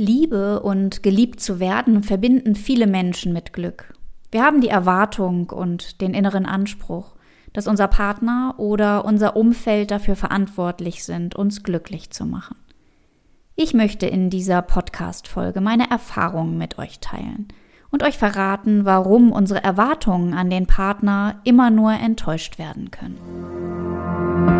Liebe und geliebt zu werden verbinden viele Menschen mit Glück. Wir haben die Erwartung und den inneren Anspruch, dass unser Partner oder unser Umfeld dafür verantwortlich sind, uns glücklich zu machen. Ich möchte in dieser Podcast-Folge meine Erfahrungen mit euch teilen und euch verraten, warum unsere Erwartungen an den Partner immer nur enttäuscht werden können.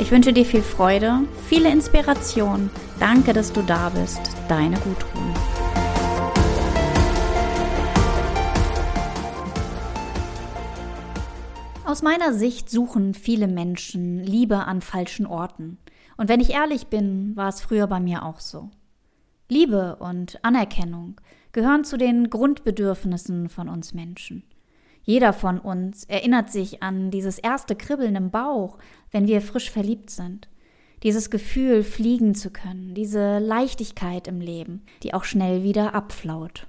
Ich wünsche dir viel Freude, viele Inspiration. Danke, dass du da bist. Deine Gudrun. Aus meiner Sicht suchen viele Menschen Liebe an falschen Orten. Und wenn ich ehrlich bin, war es früher bei mir auch so. Liebe und Anerkennung gehören zu den Grundbedürfnissen von uns Menschen. Jeder von uns erinnert sich an dieses erste Kribbeln im Bauch, wenn wir frisch verliebt sind. Dieses Gefühl, fliegen zu können, diese Leichtigkeit im Leben, die auch schnell wieder abflaut.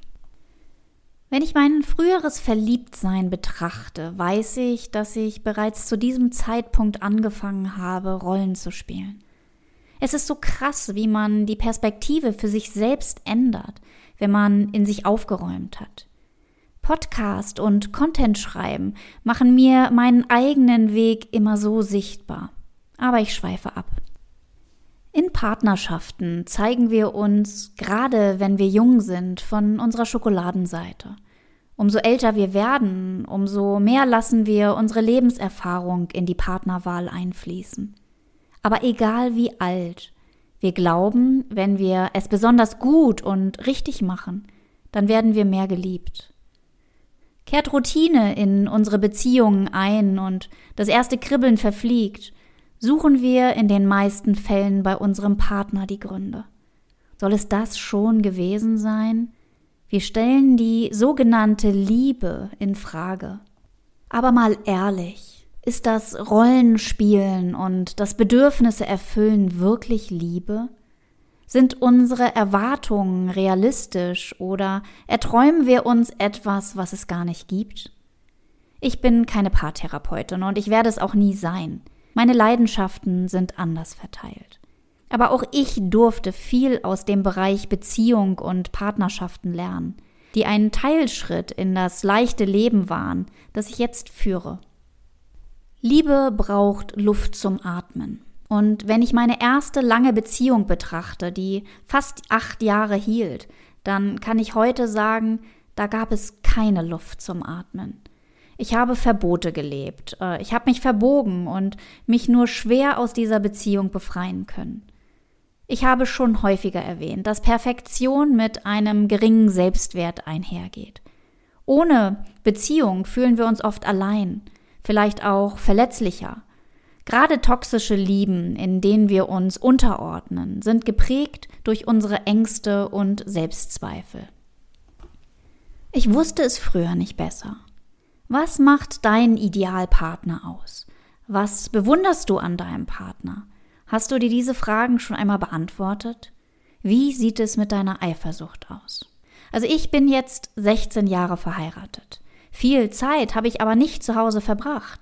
Wenn ich mein früheres Verliebtsein betrachte, weiß ich, dass ich bereits zu diesem Zeitpunkt angefangen habe, Rollen zu spielen. Es ist so krass, wie man die Perspektive für sich selbst ändert, wenn man in sich aufgeräumt hat. Podcast und Content schreiben machen mir meinen eigenen Weg immer so sichtbar. Aber ich schweife ab. In Partnerschaften zeigen wir uns, gerade wenn wir jung sind, von unserer Schokoladenseite. Umso älter wir werden, umso mehr lassen wir unsere Lebenserfahrung in die Partnerwahl einfließen. Aber egal wie alt, wir glauben, wenn wir es besonders gut und richtig machen, dann werden wir mehr geliebt kehrt Routine in unsere Beziehungen ein und das erste Kribbeln verfliegt, suchen wir in den meisten Fällen bei unserem Partner die Gründe. Soll es das schon gewesen sein? Wir stellen die sogenannte Liebe in Frage. Aber mal ehrlich, ist das Rollenspielen und das Bedürfnisse erfüllen wirklich Liebe? Sind unsere Erwartungen realistisch oder erträumen wir uns etwas, was es gar nicht gibt? Ich bin keine Paartherapeutin und ich werde es auch nie sein. Meine Leidenschaften sind anders verteilt. Aber auch ich durfte viel aus dem Bereich Beziehung und Partnerschaften lernen, die einen Teilschritt in das leichte Leben waren, das ich jetzt führe. Liebe braucht Luft zum Atmen. Und wenn ich meine erste lange Beziehung betrachte, die fast acht Jahre hielt, dann kann ich heute sagen, da gab es keine Luft zum Atmen. Ich habe Verbote gelebt, äh, ich habe mich verbogen und mich nur schwer aus dieser Beziehung befreien können. Ich habe schon häufiger erwähnt, dass Perfektion mit einem geringen Selbstwert einhergeht. Ohne Beziehung fühlen wir uns oft allein, vielleicht auch verletzlicher Gerade toxische Lieben, in denen wir uns unterordnen, sind geprägt durch unsere Ängste und Selbstzweifel. Ich wusste es früher nicht besser. Was macht dein Idealpartner aus? Was bewunderst du an deinem Partner? Hast du dir diese Fragen schon einmal beantwortet? Wie sieht es mit deiner Eifersucht aus? Also ich bin jetzt 16 Jahre verheiratet. Viel Zeit habe ich aber nicht zu Hause verbracht.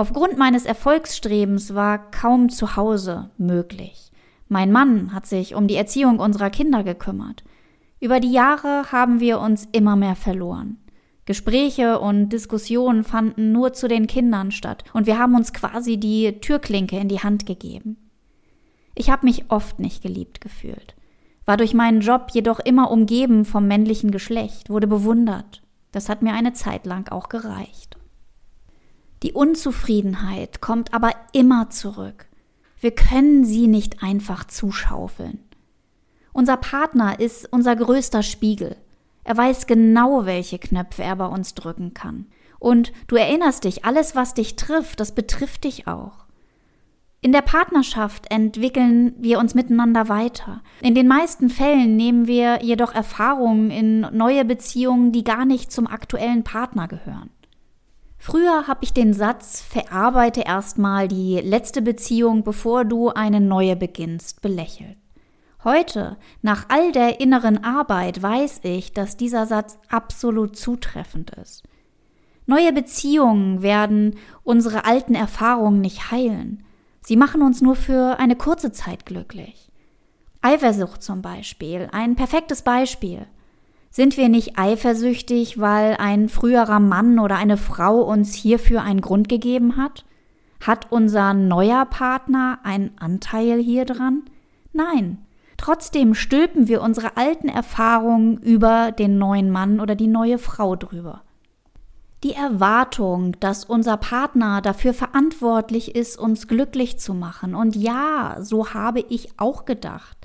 Aufgrund meines Erfolgsstrebens war kaum zu Hause möglich. Mein Mann hat sich um die Erziehung unserer Kinder gekümmert. Über die Jahre haben wir uns immer mehr verloren. Gespräche und Diskussionen fanden nur zu den Kindern statt und wir haben uns quasi die Türklinke in die Hand gegeben. Ich habe mich oft nicht geliebt gefühlt, war durch meinen Job jedoch immer umgeben vom männlichen Geschlecht, wurde bewundert. Das hat mir eine Zeit lang auch gereicht. Die Unzufriedenheit kommt aber immer zurück. Wir können sie nicht einfach zuschaufeln. Unser Partner ist unser größter Spiegel. Er weiß genau, welche Knöpfe er bei uns drücken kann. Und du erinnerst dich, alles, was dich trifft, das betrifft dich auch. In der Partnerschaft entwickeln wir uns miteinander weiter. In den meisten Fällen nehmen wir jedoch Erfahrungen in neue Beziehungen, die gar nicht zum aktuellen Partner gehören. Früher habe ich den Satz verarbeite erstmal die letzte Beziehung, bevor du eine neue beginnst, belächelt. Heute, nach all der inneren Arbeit, weiß ich, dass dieser Satz absolut zutreffend ist. Neue Beziehungen werden unsere alten Erfahrungen nicht heilen. Sie machen uns nur für eine kurze Zeit glücklich. Eifersucht zum Beispiel, ein perfektes Beispiel. Sind wir nicht eifersüchtig, weil ein früherer Mann oder eine Frau uns hierfür einen Grund gegeben hat? Hat unser neuer Partner einen Anteil hier dran? Nein. Trotzdem stülpen wir unsere alten Erfahrungen über den neuen Mann oder die neue Frau drüber. Die Erwartung, dass unser Partner dafür verantwortlich ist, uns glücklich zu machen, und ja, so habe ich auch gedacht,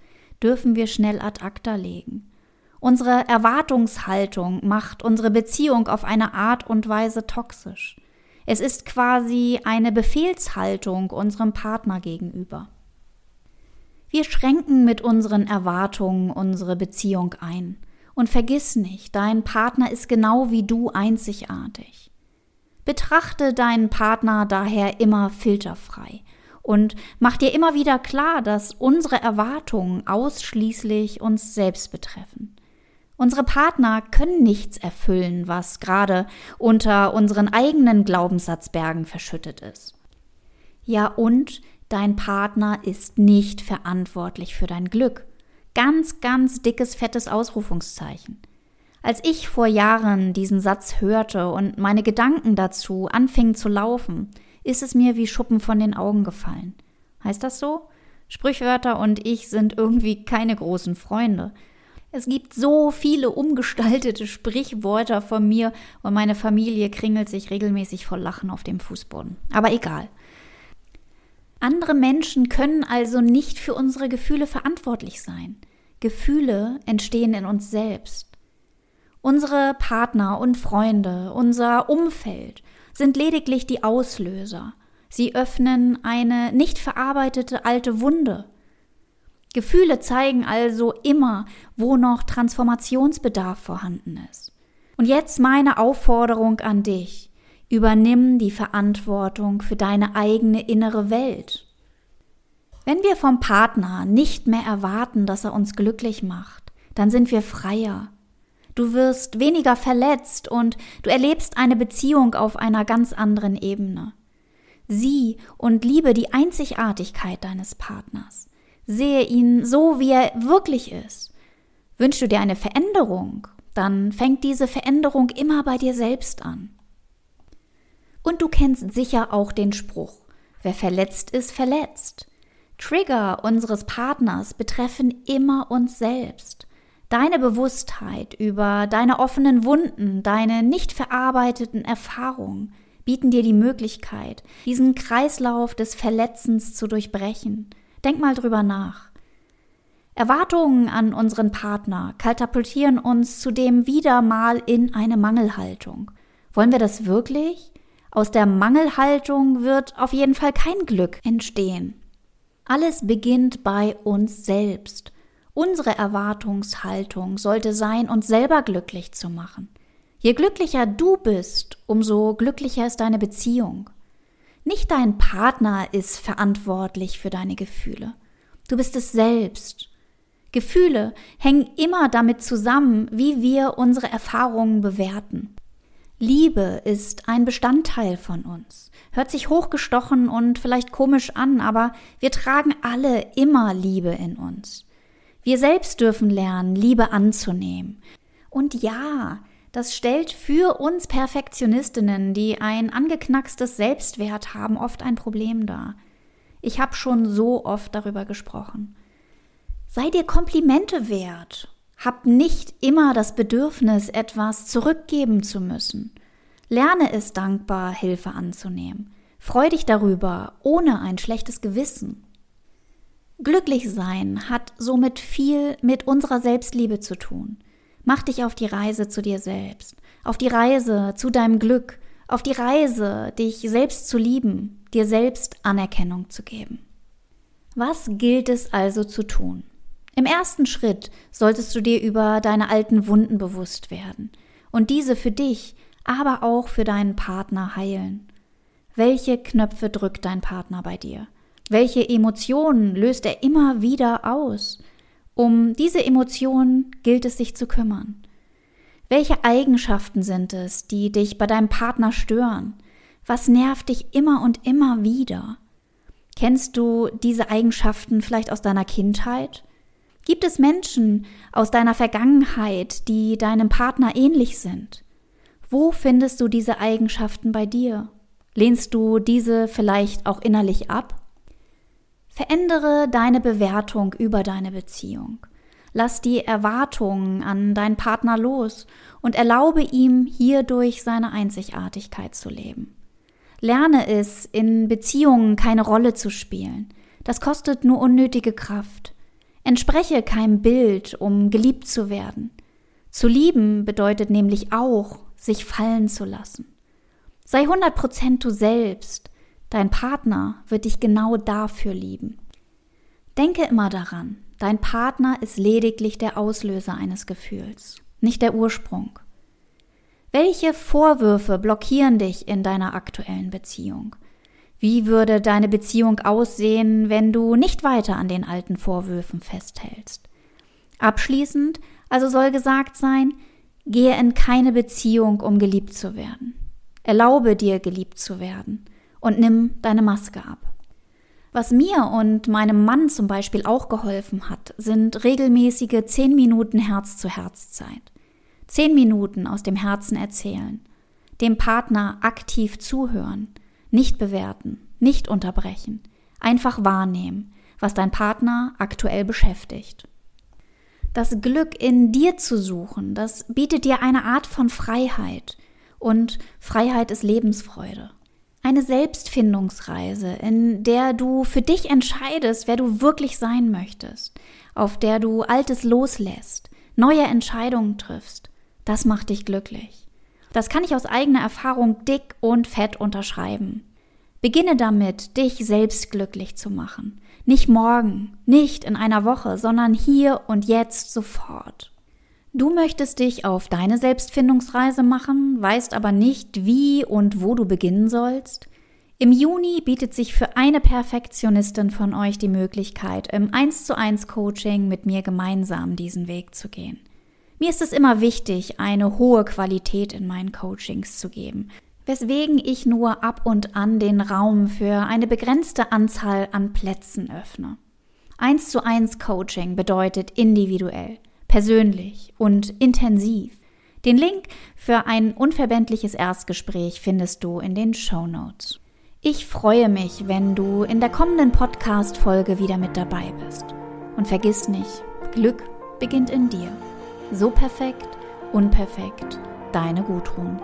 dürfen wir schnell ad acta legen. Unsere Erwartungshaltung macht unsere Beziehung auf eine Art und Weise toxisch. Es ist quasi eine Befehlshaltung unserem Partner gegenüber. Wir schränken mit unseren Erwartungen unsere Beziehung ein. Und vergiss nicht, dein Partner ist genau wie du einzigartig. Betrachte deinen Partner daher immer filterfrei und mach dir immer wieder klar, dass unsere Erwartungen ausschließlich uns selbst betreffen. Unsere Partner können nichts erfüllen, was gerade unter unseren eigenen Glaubenssatzbergen verschüttet ist. Ja, und dein Partner ist nicht verantwortlich für dein Glück. Ganz, ganz dickes, fettes Ausrufungszeichen. Als ich vor Jahren diesen Satz hörte und meine Gedanken dazu anfingen zu laufen, ist es mir wie Schuppen von den Augen gefallen. Heißt das so? Sprichwörter und ich sind irgendwie keine großen Freunde. Es gibt so viele umgestaltete Sprichwörter von mir und meine Familie kringelt sich regelmäßig vor Lachen auf dem Fußboden. Aber egal. Andere Menschen können also nicht für unsere Gefühle verantwortlich sein. Gefühle entstehen in uns selbst. Unsere Partner und Freunde, unser Umfeld sind lediglich die Auslöser. Sie öffnen eine nicht verarbeitete alte Wunde Gefühle zeigen also immer, wo noch Transformationsbedarf vorhanden ist. Und jetzt meine Aufforderung an dich. Übernimm die Verantwortung für deine eigene innere Welt. Wenn wir vom Partner nicht mehr erwarten, dass er uns glücklich macht, dann sind wir freier. Du wirst weniger verletzt und du erlebst eine Beziehung auf einer ganz anderen Ebene. Sieh und liebe die Einzigartigkeit deines Partners. Sehe ihn so, wie er wirklich ist. Wünschst du dir eine Veränderung, dann fängt diese Veränderung immer bei dir selbst an. Und du kennst sicher auch den Spruch, wer verletzt ist, verletzt. Trigger unseres Partners betreffen immer uns selbst. Deine Bewusstheit über deine offenen Wunden, deine nicht verarbeiteten Erfahrungen bieten dir die Möglichkeit, diesen Kreislauf des Verletzens zu durchbrechen Denk mal drüber nach. Erwartungen an unseren Partner katapultieren uns zudem wieder mal in eine Mangelhaltung. Wollen wir das wirklich? Aus der Mangelhaltung wird auf jeden Fall kein Glück entstehen. Alles beginnt bei uns selbst. Unsere Erwartungshaltung sollte sein, uns selber glücklich zu machen. Je glücklicher du bist, umso glücklicher ist deine Beziehung. Nicht dein Partner ist verantwortlich für deine Gefühle. Du bist es selbst. Gefühle hängen immer damit zusammen, wie wir unsere Erfahrungen bewerten. Liebe ist ein Bestandteil von uns. Hört sich hochgestochen und vielleicht komisch an, aber wir tragen alle immer Liebe in uns. Wir selbst dürfen lernen, Liebe anzunehmen. Und ja, das stellt für uns Perfektionistinnen, die ein angeknackstes Selbstwert haben, oft ein Problem dar. Ich habe schon so oft darüber gesprochen. Sei dir Komplimente wert. Hab nicht immer das Bedürfnis, etwas zurückgeben zu müssen. Lerne es dankbar, Hilfe anzunehmen. Freu dich darüber, ohne ein schlechtes Gewissen. Glücklich sein hat somit viel mit unserer Selbstliebe zu tun. Mach dich auf die Reise zu dir selbst, auf die Reise zu deinem Glück, auf die Reise, dich selbst zu lieben, dir selbst Anerkennung zu geben. Was gilt es also zu tun? Im ersten Schritt solltest du dir über deine alten Wunden bewusst werden und diese für dich, aber auch für deinen Partner heilen. Welche Knöpfe drückt dein Partner bei dir? Welche Emotionen löst er immer wieder aus? Um diese Emotionen gilt es sich zu kümmern. Welche Eigenschaften sind es, die dich bei deinem Partner stören? Was nervt dich immer und immer wieder? Kennst du diese Eigenschaften vielleicht aus deiner Kindheit? Gibt es Menschen aus deiner Vergangenheit, die deinem Partner ähnlich sind? Wo findest du diese Eigenschaften bei dir? Lehnst du diese vielleicht auch innerlich ab? Verändere deine Bewertung über deine Beziehung. Lass die Erwartungen an deinen Partner los und erlaube ihm hierdurch seine Einzigartigkeit zu leben. Lerne es, in Beziehungen keine Rolle zu spielen. Das kostet nur unnötige Kraft. Entspreche keinem Bild, um geliebt zu werden. Zu lieben bedeutet nämlich auch, sich fallen zu lassen. Sei 100% du selbst. Dein Partner wird dich genau dafür lieben. Denke immer daran, dein Partner ist lediglich der Auslöser eines Gefühls, nicht der Ursprung. Welche Vorwürfe blockieren dich in deiner aktuellen Beziehung? Wie würde deine Beziehung aussehen, wenn du nicht weiter an den alten Vorwürfen festhältst? Abschließend also soll gesagt sein, gehe in keine Beziehung, um geliebt zu werden. Erlaube dir, geliebt zu werden und nimm deine Maske ab. Was mir und meinem Mann zum Beispiel auch geholfen hat, sind regelmäßige 10 Minuten Herz-zu-Herz-Zeit. Zehn Minuten aus dem Herzen erzählen, dem Partner aktiv zuhören, nicht bewerten, nicht unterbrechen, einfach wahrnehmen, was dein Partner aktuell beschäftigt. Das Glück in dir zu suchen, das bietet dir eine Art von Freiheit. Und Freiheit ist Lebensfreude. Eine Selbstfindungsreise, in der du für dich entscheidest, wer du wirklich sein möchtest, auf der du Altes loslässt, neue Entscheidungen triffst, das macht dich glücklich. Das kann ich aus eigener Erfahrung dick und fett unterschreiben. Beginne damit, dich selbst glücklich zu machen. Nicht morgen, nicht in einer Woche, sondern hier und jetzt sofort. Du möchtest dich auf deine Selbstfindungsreise machen, weißt aber nicht, wie und wo du beginnen sollst? Im Juni bietet sich für eine Perfektionistin von euch die Möglichkeit, im 1 zu 1 Coaching mit mir gemeinsam diesen Weg zu gehen. Mir ist es immer wichtig, eine hohe Qualität in meinen Coachings zu geben, weswegen ich nur ab und an den Raum für eine begrenzte Anzahl an Plätzen öffne. Eins zu eins Coaching bedeutet individuell, persönlich und intensiv. Den Link für ein unverbindliches Erstgespräch findest du in den Show Notes. Ich freue mich, wenn du in der kommenden Podcast-Folge wieder mit dabei bist. Und vergiss nicht, Glück beginnt in dir. So perfekt, unperfekt, deine Gudrun.